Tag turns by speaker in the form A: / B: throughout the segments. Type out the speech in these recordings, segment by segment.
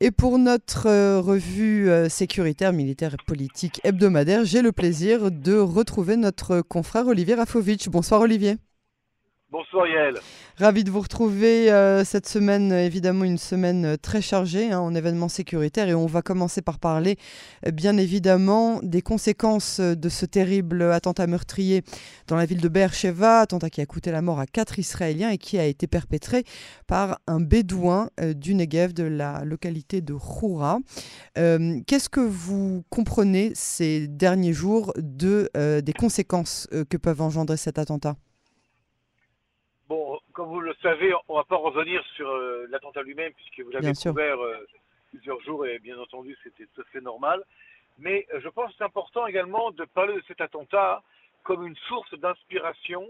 A: Et pour notre euh, revue euh, sécuritaire, militaire et politique hebdomadaire, j'ai le plaisir de retrouver notre confrère Olivier Rafovitch. Bonsoir Olivier.
B: Bonsoir Yael.
A: Ravi de vous retrouver euh, cette semaine, évidemment une semaine euh, très chargée hein, en événements sécuritaires et on va commencer par parler euh, bien évidemment des conséquences de ce terrible attentat meurtrier dans la ville de Beersheba, attentat qui a coûté la mort à quatre Israéliens et qui a été perpétré par un bédouin du Negev de la localité de Khoura. Qu'est-ce que vous comprenez ces derniers jours de, des conséquences que peuvent engendrer cet attentat?
B: Comme vous le savez, on ne va pas revenir sur euh, l'attentat lui-même, puisque vous l'avez couvert euh, plusieurs jours, et bien entendu, c'était tout à fait normal. Mais euh, je pense que c'est important également de parler de cet attentat comme une source d'inspiration,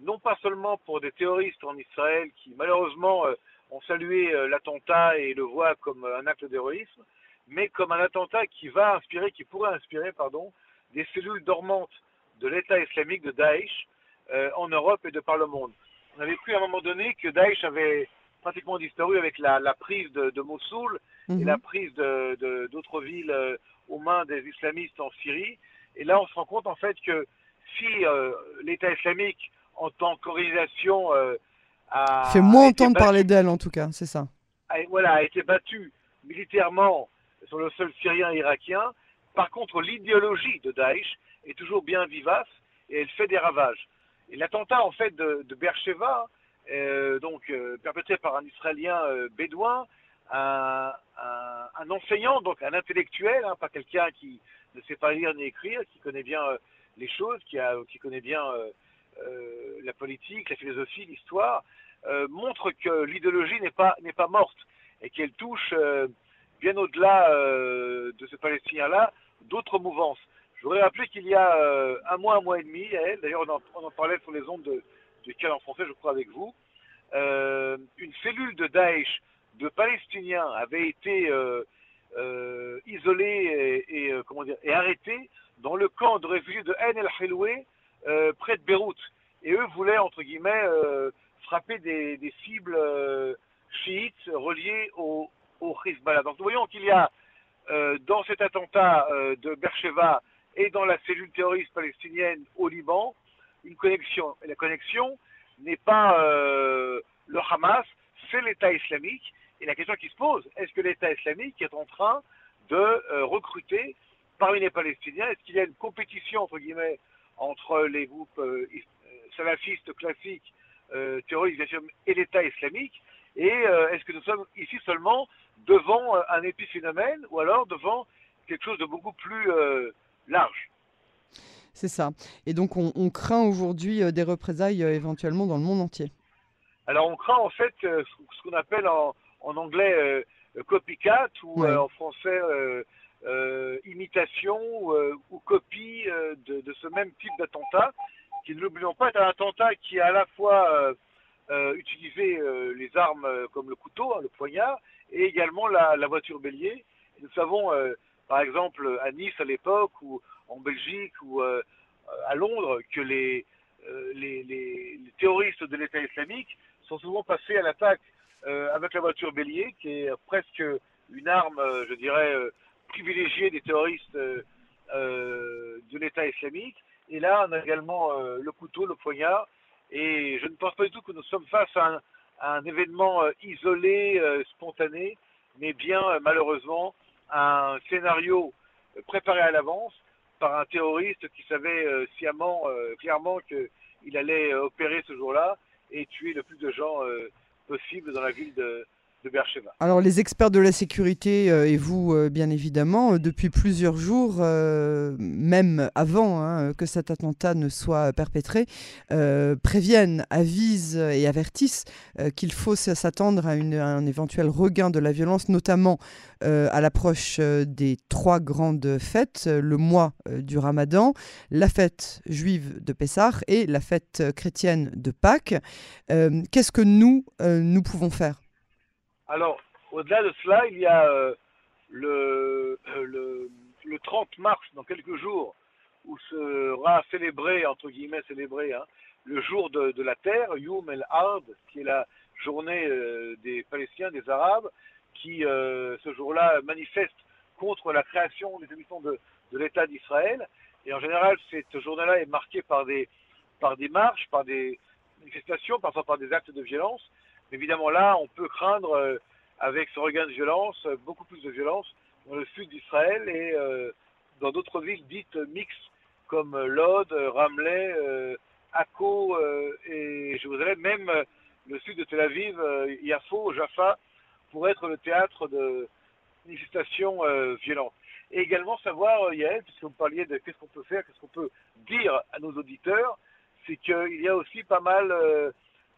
B: non pas seulement pour des terroristes en Israël qui, malheureusement, ont salué l'attentat et le voient comme un acte d'héroïsme, mais comme un attentat qui va inspirer, qui pourrait inspirer, pardon, des cellules dormantes de l'État islamique de Daesh en Europe et de par le monde on avait cru à un moment donné que Daesh avait pratiquement disparu avec la, prise de, Mossoul et mhm. la prise d'autres villes euh, aux mains des islamistes en Syrie. Et là, on se rend compte en fait que si euh, l'État islamique, en tant qu'organisation, euh, a
A: fait moins entendre parler d'elle, en tout cas, c'est ça.
B: voilà, a été battu militairement sur le sol syrien et irakien. Par contre, l'idéologie de Daesh est toujours bien vivace et elle fait des ravages. L'attentat en fait de, de Beersheba, euh, donc euh, perpétré par un Israélien euh, bédouin, un, enseignant, donc un intellectuel, hein, pas quelqu'un qui ne sait pas lire ni écrire, qui connaît bien les choses, qui connaît bien la politique, la philosophie, l'histoire, montre que l'idéologie n'est pas n'est pas morte et qu'elle touche bien au-delà de ce Palestinien-là d'autres mouvances. Je voudrais rappeler qu'il y a euh, un mois, un mois et demi, d'ailleurs on, en parlait sur les ondes de, du Canal en français, je crois, avec vous, euh, une cellule de Daesh de Palestiniens avait été euh, isolée et, comment dire, et arrêtée dans le camp de réfugiés de Ain el-Helwe, près de Beyrouth. Et eux voulaient, entre guillemets, frapper des, cibles chiites reliées au, au. Donc nous voyons qu'il y a dans cet attentat de Beersheba et dans la cellule terroriste palestinienne au Liban une connexion. Et la connexion n'est pas euh, le Hamas, c'est l'État islamique. Et la question qui se pose, est-ce que l'État islamique est en train de euh, recruter parmi les Palestiniens? Est-ce qu'il y a une compétition, entre les groupes euh, salafistes classiques, terroristes et l'État islamique? Et est-ce que nous sommes ici seulement devant un épiphénomène ou alors devant quelque chose de beaucoup plus large.
A: C'est ça. Et donc on, craint aujourd'hui euh, des représailles euh, éventuellement dans le monde entier.
B: Alors on craint en fait euh, ce qu'on appelle en, anglais copycat ou en français imitation ou copie de, ce même type d'attentat qui, ne l'oublions pas, est un attentat qui a à la fois utilisé les armes comme le couteau, hein, le poignard, et également la, la voiture bélier. nous savons par exemple à Nice à l'époque ou en Belgique ou euh, à Londres que les, euh, les, terroristes de l'État islamique sont souvent passés à l'attaque euh, avec la voiture bélier, qui est presque une arme, je dirais, privilégiée des terroristes de l'État islamique. Et là, on a également le couteau, le poignard. Et je ne pense pas du tout que nous sommes face à à un événement isolé, spontané, mais bien malheureusement un scénario préparé à l'avance par un terroriste qui savait euh, sciemment, euh, clairement qu'il allait euh, opérer ce jour-là et tuer le plus de gens possible dans la ville de,
A: alors les experts de la sécurité euh, et vous, euh, bien évidemment, euh, depuis plusieurs jours, même avant hein, que cet attentat ne soit perpétré, préviennent, avisent et avertissent qu'il faut s'attendre à, un éventuel regain de la violence, notamment à l'approche des trois grandes fêtes, le mois du Ramadan, la fête juive de Pessah et la fête chrétienne de Pâques. Qu'est-ce que nous, nous pouvons faire?
B: Alors, au-delà de cela, il y a euh, le, euh, le, le, 30 mars, dans quelques jours, où sera célébré, entre guillemets célébré, hein, le jour de, la terre, Yom el Ard, qui est la journée euh, des Palestiniens, des Arabes, qui, ce jour-là, manifestent contre la création des émissions de, l'État d'Israël. Et en général, cette journée-là est marquée par des marches, par des manifestations, parfois par des actes de violence. Évidemment, là, on peut craindre, avec ce regain de violence, beaucoup plus de violence dans le sud d'Israël et dans d'autres villes dites mixtes comme Lod, Ramleh, euh, Akko euh, et Jérusalem, même euh, le sud de Tel Aviv, Yafo, Jaffa, pour être le théâtre de manifestations violentes. Et également savoir, Yael, puisque vous parliez de qu'est-ce qu'on peut faire, qu'est-ce qu'on peut dire à nos auditeurs, c'est qu'il y a aussi pas mal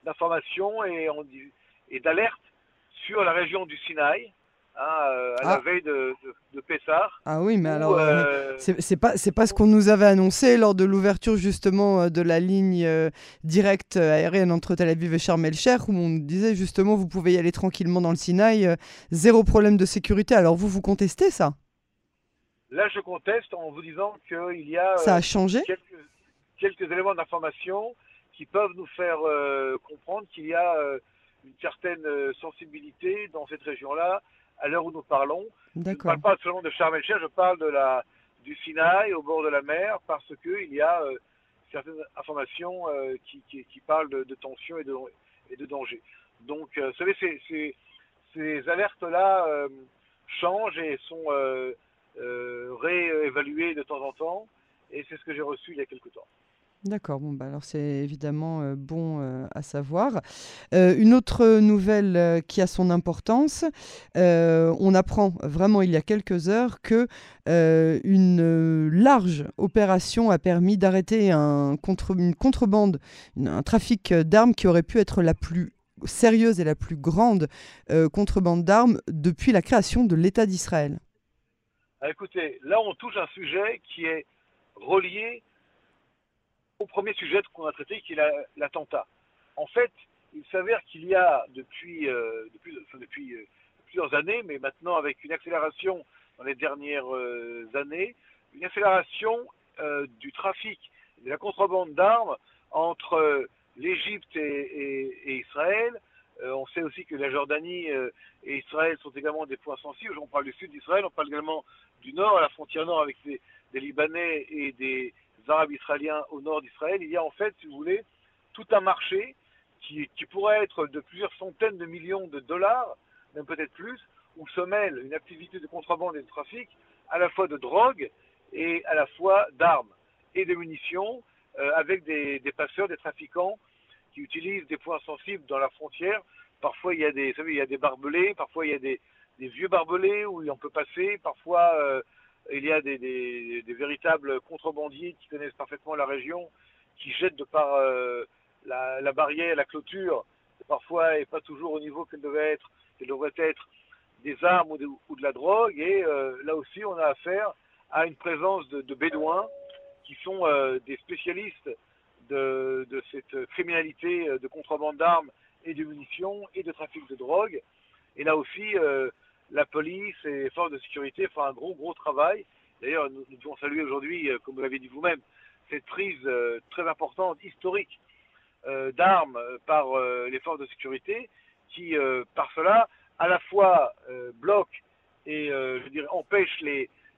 B: d'informations et, et d'alertes sur la région du Sinaï, Hein, euh, à la ah. veille de, de, Pessar.
A: Ah oui, mais alors, euh, euh, c'est pas, pas ce qu'on nous avait annoncé lors de l'ouverture justement de la ligne directe aérienne entre Tel Aviv et Sharm el-Sheikh, où on disait justement vous pouvez y aller tranquillement dans le Sinaï, zéro problème de sécurité. Alors vous, vous contestez ça?
B: Là, je conteste en vous disant qu'il y a
A: ça a changé?
B: quelques, quelques éléments d'information qui peuvent nous faire comprendre qu'il y a une certaine sensibilité dans cette région-là à l'heure où nous parlons. Je ne parle pas seulement de Sharm je parle de la, du Sinaï au bord de la mer parce qu'il y a euh, certaines informations euh, qui, qui, parlent de, de tension et de, et de danger. Donc, euh, vous savez, ces, ces, ces alertes-là changent et sont réévaluées de temps en temps. Et c'est ce que j'ai reçu il y a quelque temps.
A: D'accord, bon, bah alors c'est évidemment euh, bon euh, à savoir. Euh, une autre nouvelle qui a son importance, on apprend vraiment il y a quelques heures que une large opération a permis d'arrêter une contrebande, un trafic d'armes qui aurait pu être la plus sérieuse et la plus grande contrebande d'armes depuis la création de l'État d'Israël.
B: Ah, écoutez, là on touche un sujet qui est relié au premier sujet qu'on a traité, qui est l'attentat. En fait, il s'avère qu'il y a depuis, euh, euh, plusieurs années, mais maintenant avec une accélération dans les dernières euh, années, une accélération du trafic de la contrebande d'armes entre l'Égypte et, Israël. on sait aussi que la Jordanie et Israël sont également des points sensibles. On parle du sud d'Israël, on parle également du nord, à la frontière nord avec des Libanais et des, Arabes israéliens au nord d'Israël, il y a en fait, si vous voulez, tout un marché qui, pourrait être de plusieurs centaines de millions de dollars, même peut-être plus, où se mêle une activité de contrebande et de trafic, à la fois de drogue et à la fois d'armes et de munitions, euh, avec des, passeurs, des trafiquants qui utilisent des points sensibles dans la frontière. Parfois, il y a des, il y a des barbelés, parfois il y a des, vieux barbelés où on peut passer, parfois euh, il y a des, véritables contrebandiers qui connaissent parfaitement la région, qui jettent de par euh, la, barrière, la clôture, parfois et pas toujours au niveau qu'elle devait être, qu'elle devrait être des armes ou de, la drogue. Et euh, là aussi, on a affaire à une présence de, bédouins qui sont euh, des spécialistes de, de, cette criminalité de contrebande d'armes et de munitions et de trafic de drogue. Et là aussi, la police et les forces de sécurité font un gros, gros travail. D'ailleurs, nous, devons saluer aujourd'hui, euh, comme vous l'avez dit vous-même, cette prise euh, très importante, historique, euh, d'armes par les forces de sécurité qui, par cela, à la fois bloquent et, je dirais, empêchent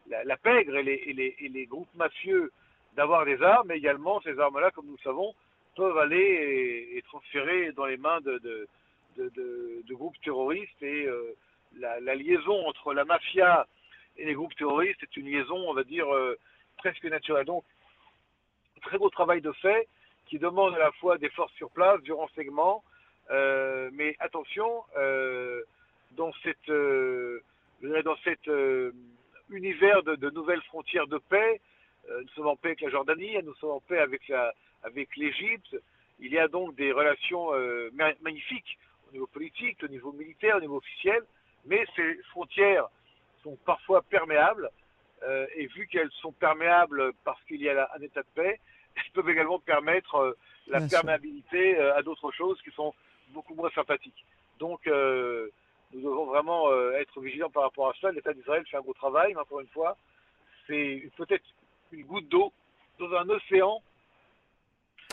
B: la, pègre et les, groupes mafieux d'avoir des armes, mais également ces armes-là, comme nous le savons, peuvent aller et, transférer dans les mains de, de, de groupes terroristes et la, liaison entre la mafia et les groupes terroristes est une liaison, on va dire, euh, presque naturelle. Donc, très beau travail de fait qui demande à la fois des forces sur place, du renseignement, euh, mais attention, euh, dans cet univers de, nouvelles frontières de paix, nous sommes en paix avec la Jordanie, nous sommes en paix avec l'Égypte. Il y a donc des relations magnifiques au niveau politique, au niveau militaire, au niveau officiel mais ces frontières sont parfois perméables, euh, et vu qu'elles sont perméables parce qu'il y a un état de paix, elles peuvent également permettre euh, la perméabilité euh, à d'autres choses qui sont beaucoup moins sympathiques. Donc, nous devons vraiment être vigilants par rapport à cela. L'État d'Israël fait un gros travail, mais encore une fois, c'est peut-être une goutte d'eau dans un océan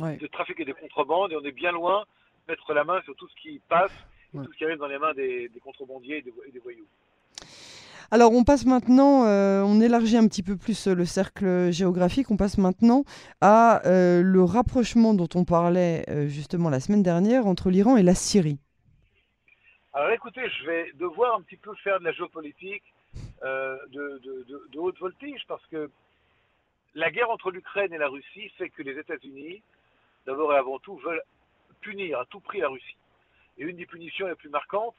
B: de trafic et de contrebande, et on est bien loin de mettre la main sur tout ce qui passe tout ce qui arrive dans les mains des, contrebandiers et des, voyous.
A: Alors on passe maintenant, euh, on élargit un petit peu plus le cercle géographique, on passe maintenant à euh, le rapprochement dont on parlait euh, justement la semaine dernière entre l'Iran et la Syrie.
B: Alors écoutez, je vais devoir un petit peu faire de la géopolitique de, de, haute voltige parce que la guerre entre l'Ukraine et la Russie fait que les États-Unis, d'abord et avant tout, veulent punir à tout prix la Russie. Et une des punitions les plus marquantes,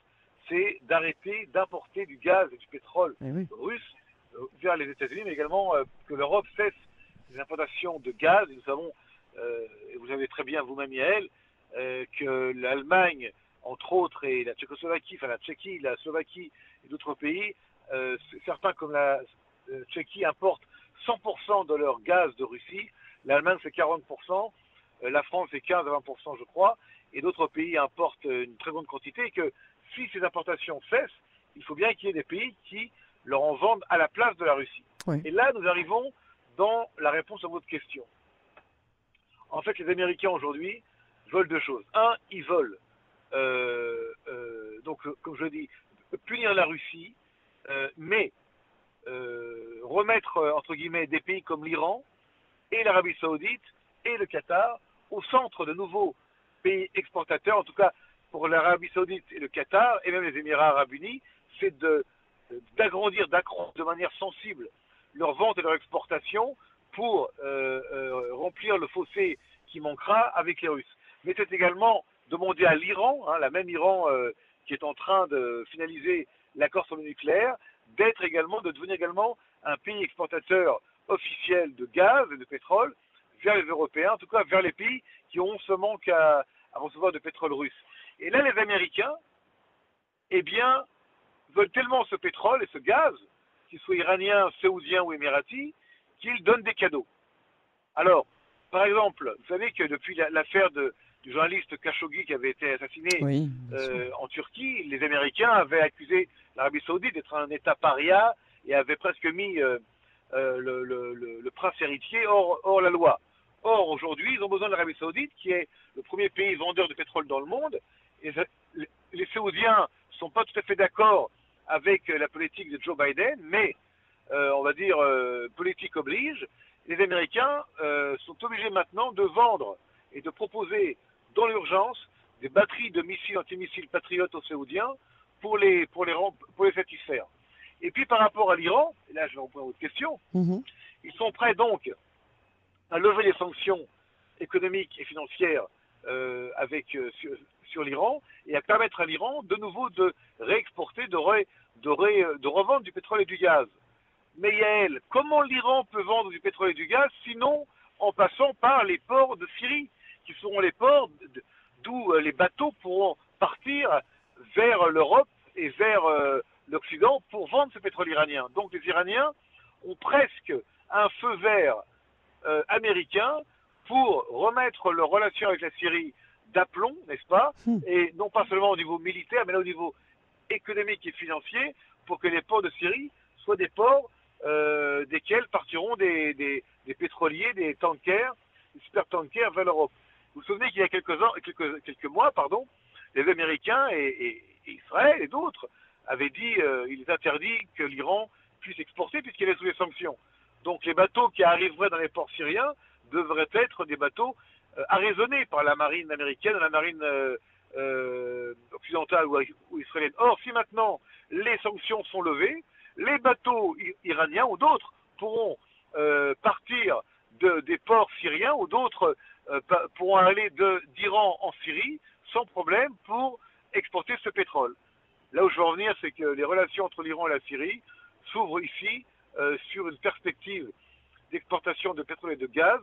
B: c'est d'arrêter d'importer du gaz et du pétrole eh russe euh, vers les États-Unis, mais également euh, que l'Europe cesse les importations de gaz. Et nous savons, euh, et vous savez très bien vous-même, Yael, que l'Allemagne, entre autres, et la Tchécoslovaquie, enfin la Tchéquie, la Slovaquie et d'autres pays, certains comme la Tchéquie importent 100% de leur gaz de Russie. L'Allemagne, c'est 40%. La France, c'est 15 à 20%, je crois. Et d'autres pays importent une très grande quantité. Et que si ces importations cessent, il faut bien qu'il y ait des pays qui leur en vendent à la place de la Russie. Et là, nous arrivons dans la réponse à votre question. En fait, les Américains aujourd'hui veulent deux choses. Un, ils veulent, euh, euh, donc, comme je dis, punir la Russie, euh, mais remettre, entre guillemets, des pays comme l'Iran et l'Arabie saoudite et le Qatar au centre de nouveaux pays exportateurs, en tout cas pour l'Arabie Saoudite et le Qatar, et même les Émirats Arabes Unis, c'est d'agrandir, d'accroître de manière sensible leur vente et leur exportation pour euh, euh, remplir le fossé qui manquera avec les Russes. Mais c'est également demander à l'Iran, hein, la même Iran euh, qui est en train de finaliser l'accord sur le nucléaire, d'être également, de devenir également un pays exportateur officiel de gaz et de pétrole vers les Européens, en tout cas vers les pays qui ont ce manque à recevoir de pétrole russe. Et là, les Américains, eh bien, veulent tellement ce pétrole et ce gaz, qu'il soit iranien, saoudien ou émirati, qu'ils donnent des cadeaux. Alors, par exemple, vous savez que depuis l'affaire du journaliste Khashoggi qui avait été assassiné euh, en Turquie, les Américains avaient accusé l'Arabie saoudite d'être un État paria et avaient presque mis euh, euh, le, prince héritier hors la loi. Or, aujourd'hui, ils ont besoin de l'Arabie saoudite, qui est le premier pays vendeur de pétrole dans le monde, les Saoudiens ne sont pas tout à fait d'accord avec la politique de Joe Biden, mais euh, on va dire euh, politique oblige, les Américains euh, sont obligés maintenant de vendre et de proposer dans l'urgence des batteries de missiles antimissiles patriotes aux Saoudiens pour les, pour les, pour les satisfaire. Et puis par rapport à l'Iran, et là je vais reprendre votre question, mm-hmm. ils sont prêts donc à lever les sanctions économiques et financières avec, sur l'Iran et à permettre à l'Iran de nouveau de réexporter, de, revendre du pétrole et du gaz. Mais Yael, comment l'Iran peut vendre du pétrole et du gaz sinon en passant par les ports de Syrie, qui seront les ports d'où euh, les bateaux pourront partir vers l'Europe et vers euh, l'Occident pour vendre ce pétrole iranien. Donc les Iraniens ont presque un feu vert euh, américain pour remettre leurs relations avec la Syrie d'aplomb, n'est-ce pas hmm. Et non pas seulement au niveau militaire, mais là au niveau économique et financier, pour que les ports de Syrie soient des ports euh, desquels partiront des, des, pétroliers, des tankers, des super tankers vers l'Europe. Vous vous souvenez qu'il y a quelques, ans, quelques, quelques mois, pardon, les Américains et, Israël et d'autres avaient dit qu'il euh, il est interdit que l'Iran puisse exporter puisqu'il est sous les sanctions. Donc les bateaux qui arriveraient dans les ports syriens devraient être des bateaux euh, arraisonné par la marine américaine, la marine euh, euh, occidentale ou, israélienne. Or, si maintenant les sanctions sont levées, les bateaux iraniens ou d'autres pourront partir de, des ports syriens ou d'autres pourront aller d'Iran en Syrie sans problème pour exporter ce pétrole. Là où je veux en venir, c'est que les relations entre l'Iran et la Syrie s'ouvrent ici sur une perspective d'exportation de pétrole et de gaz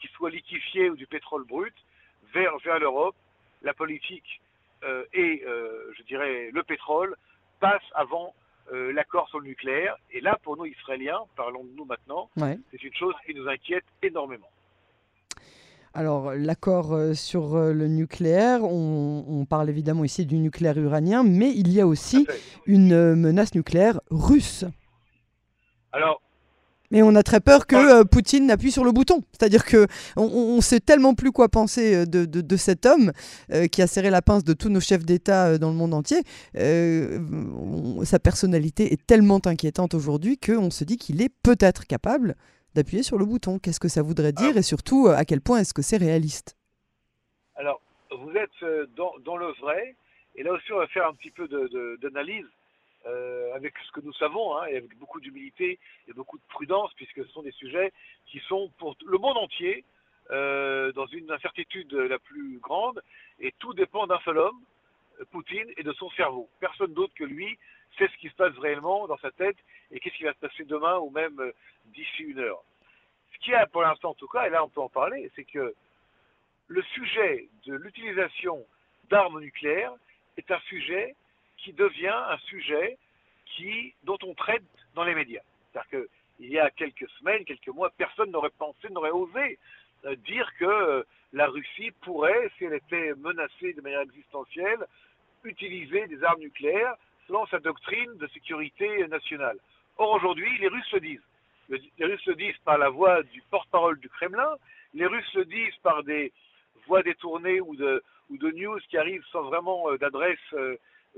B: qui soit liquéfié ou du pétrole brut, vers, vers l'Europe, la politique euh, et, euh, je dirais, le pétrole passent avant euh, l'accord sur le nucléaire. Et là, pour nous, Israéliens, parlons de nous maintenant, c'est une chose qui nous inquiète énormément.
A: Alors, l'accord sur le nucléaire, on, on, parle évidemment ici du nucléaire iranien, mais il y a aussi une menace nucléaire russe.
B: Alors,
A: Mais on a très peur que euh, Poutine n'appuie sur le bouton. C'est-à-dire que on, ne sait tellement plus quoi penser euh, de, cet homme euh, qui a serré la pince de tous nos chefs d'État dans le monde entier. sa personnalité est tellement inquiétante aujourd'hui qu'on se dit qu'il est peut-être capable d'appuyer sur le bouton. Qu'est-ce que ça voudrait dire et surtout à quel point est-ce que c'est réaliste?
B: Alors, vous êtes dans, le vrai. Et là aussi, on va faire un petit peu d'analyse. Euh, avec ce que nous savons, hein, et avec beaucoup d'humilité et beaucoup de prudence, puisque ce sont des sujets qui sont pour le monde entier euh, dans une incertitude la plus grande, et tout dépend d'un seul homme, Poutine, et de son cerveau. Personne d'autre que lui sait ce qui se passe réellement dans sa tête et qu'est-ce qui va se passer demain ou même euh, d'ici une heure. Ce qui a pour l'instant en tout cas, et là on peut en parler, c'est que le sujet de l'utilisation d'armes nucléaires est un sujet qui devient un sujet dont on traite dans les médias. C'est-à-dire qu'il y a quelques semaines, quelques mois, personne n'aurait pensé, n'aurait osé euh, dire que euh, la Russie pourrait, si elle était menacée de manière existentielle, utiliser des armes nucléaires selon sa doctrine de sécurité nationale. Or, aujourd'hui, les Russes le disent. Les Russes le disent par la voix du porte-parole du Kremlin, les Russes le disent par des voix détournées ou de, ou de news qui arrivent sans vraiment euh, d'adresse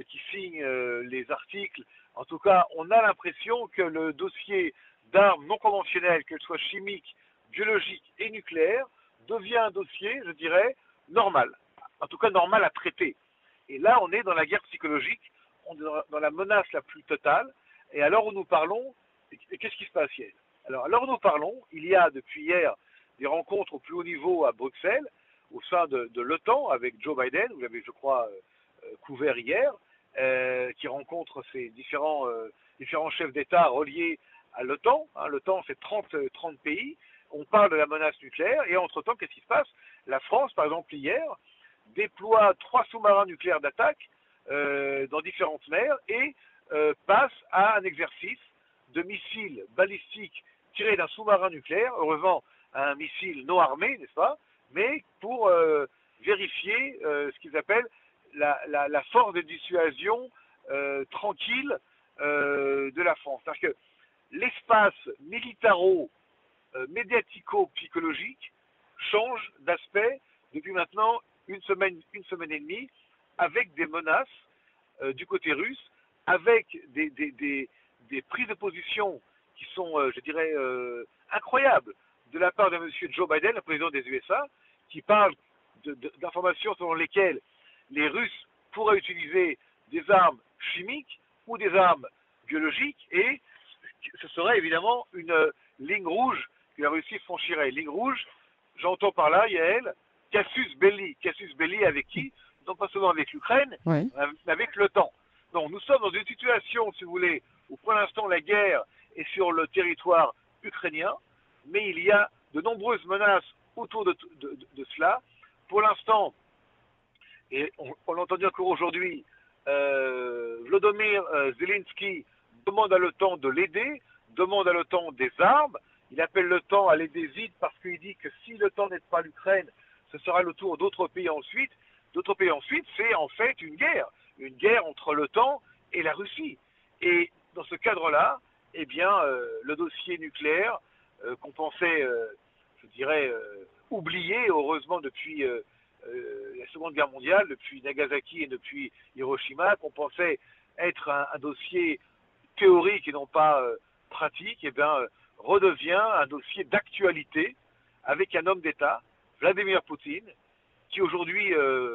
B: qui signent euh, les articles. En tout cas, on a l'impression que le dossier d'armes non conventionnelles, qu'elles soient chimiques, biologiques et nucléaires, devient un dossier, je dirais, normal. En tout cas, normal à traiter. Et là, on est dans la guerre psychologique, on est dans la menace la plus totale. Et alors où nous parlons, qu'est-ce qui se passe hier Alors, alors nous parlons, il y a depuis hier des rencontres au plus haut niveau à Bruxelles, au sein de, de l'OTAN, avec Joe Biden, vous l'avez, je crois, euh, couvert hier, euh, qui rencontre ces différents, euh, différents chefs d'État reliés à l'OTAN. Hein, L'OTAN, c'est 30, 30 pays. On parle de la menace nucléaire. Et entre-temps, qu'est-ce qui se passe? La France, par exemple, hier, déploie trois sous-marins nucléaires d'attaque euh, dans différentes mers et passe à un exercice de missiles balistiques tirés d'un sous-marin nucléaire, heureusement un missile non armé, n'est-ce pas, mais pour vérifier ce qu'ils appellent la, force de dissuasion euh, tranquille euh, de la France. Parce que l'espace militaro-médiatico-psychologique change d'aspect depuis maintenant une semaine, une semaine et demie, avec des menaces euh, du côté russe, avec des, prises de position qui sont, je dirais, incroyables de la part de M. Joe Biden, le président des USA, qui parle d'informations selon lesquelles les Russes pourraient utiliser des armes chimiques ou des armes biologiques et ce serait évidemment une ligne rouge que la Russie franchirait. Ligne rouge, j'entends par là, Yael, Cassius Belli. Cassius Belli avec qui? Non pas seulement avec l'Ukraine, mais avec l'OTAN. Donc nous sommes dans une situation, si vous voulez, où pour l'instant la guerre est sur le territoire ukrainien, mais il y a de nombreuses menaces autour de, de cela. Pour l'instant, et on, l'a entendu encore aujourd'hui, euh, Vladimir euh, Zelensky demande à l'OTAN de l'aider, demande à l'OTAN des armes, il appelle l'OTAN à l'aider vite parce qu'il dit que si l'OTAN n'aide pas l'Ukraine, ce sera le tour d'autres pays ensuite. D'autres pays ensuite, c'est en fait une guerre, une guerre entre l'OTAN et la Russie. Et dans ce cadre-là, eh bien, euh, le dossier nucléaire euh, qu'on pensait, je dirais, oublié, heureusement depuis euh, la Seconde Guerre mondiale, depuis Nagasaki et depuis Hiroshima, qu'on pensait être un, dossier théorique et non pas euh, pratique, et eh bien, euh, redevient un dossier d'actualité avec un homme d'État, Vladimir Poutine, qui aujourd'hui,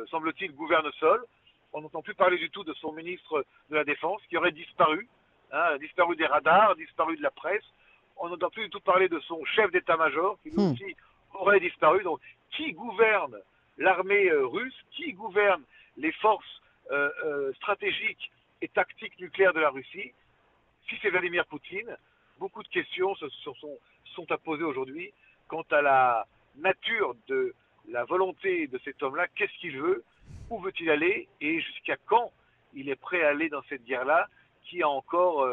B: semble-t-il, gouverne seul. On n'entend plus parler du tout de son ministre de la Défense, qui aurait disparu, hein, disparu des radars, disparu de la presse. On n'entend plus du tout parler de son chef d'état-major, qui lui hmm. aussi aurait disparu. Donc, qui gouverne l'armée euh, russe, qui gouverne les forces euh, euh, stratégiques et tactiques nucléaires de la Russie, si c'est Vladimir Poutine, beaucoup de questions sont, à poser aujourd'hui quant à la nature de la volonté de cet homme-là, qu'est-ce qu'il veut, où veut-il aller? Et jusqu'à quand il est prêt à aller dans cette guerre-là qui a encore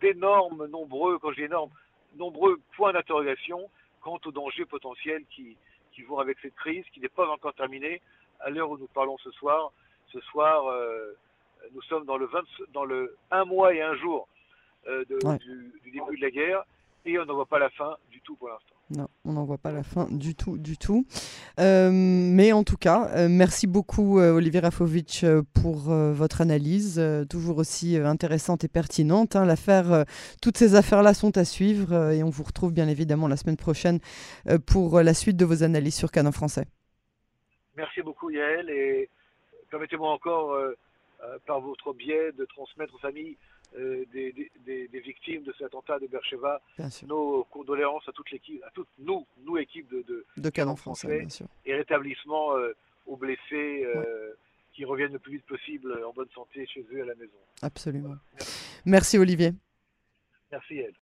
B: d'énormes, nombreux, quand je dis énormes, nombreux points d'interrogation quant aux dangers potentiels qui, qui vont avec cette crise qui n'est pas encore terminée. À l'heure où nous parlons ce soir, ce soir, euh, nous sommes dans le, 20, dans le un mois et un jour euh, du, début de la guerre. et on n'en voit pas la fin du tout pour l'instant.
A: Non, on n'en voit pas la fin du tout, du tout. Euh, mais en tout cas, euh, merci beaucoup Olivier Rafovitch pour votre analyse, toujours aussi intéressante et pertinente. Hein. L'affaire, toutes ces affaires-là sont à suivre et on vous retrouve bien évidemment la semaine prochaine pour la suite de vos analyses sur Canon français.
B: Merci beaucoup Yael et permettez-moi encore par votre biais de transmettre aux familles euh, des, victimes de cet attentat de Bercheva. Nos condoléances à toute l'équipe, à toutes nous, nous équipes de, de,
A: de Canon français,
B: et rétablissement euh, aux blessés euh, qui reviennent le plus vite possible en bonne santé chez eux à la maison.
A: Absolument. Merci. Merci Olivier.
B: Merci elle.